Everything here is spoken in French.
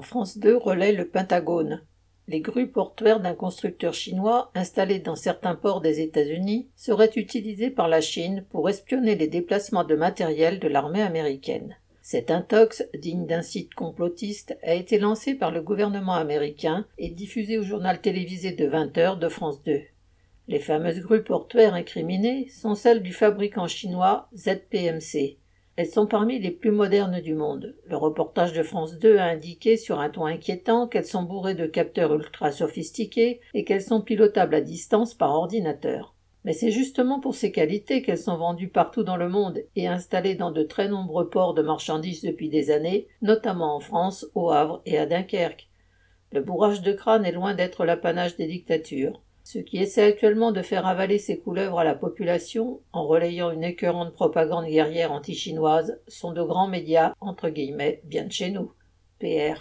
France 2 relaie le Pentagone. Les grues portuaires d'un constructeur chinois installé dans certains ports des États-Unis seraient utilisées par la Chine pour espionner les déplacements de matériel de l'armée américaine. Cet intox, digne d'un site complotiste, a été lancé par le gouvernement américain et diffusé au journal télévisé de 20 heures de France 2. Les fameuses grues portuaires incriminées sont celles du fabricant chinois ZPMC. Elles sont parmi les plus modernes du monde. Le reportage de France 2 a indiqué sur un ton inquiétant qu'elles sont bourrées de capteurs ultra sophistiqués et qu'elles sont pilotables à distance par ordinateur. Mais c'est justement pour ces qualités qu'elles sont vendues partout dans le monde et installées dans de très nombreux ports de marchandises depuis des années, notamment en France, au Havre et à Dunkerque. Le bourrage de crâne est loin d'être l'apanage des dictatures. Ceux qui essaient actuellement de faire avaler ces couleuvres à la population, en relayant une écœurante propagande guerrière anti-chinoise, sont de grands médias, entre guillemets, bien de chez nous. PR.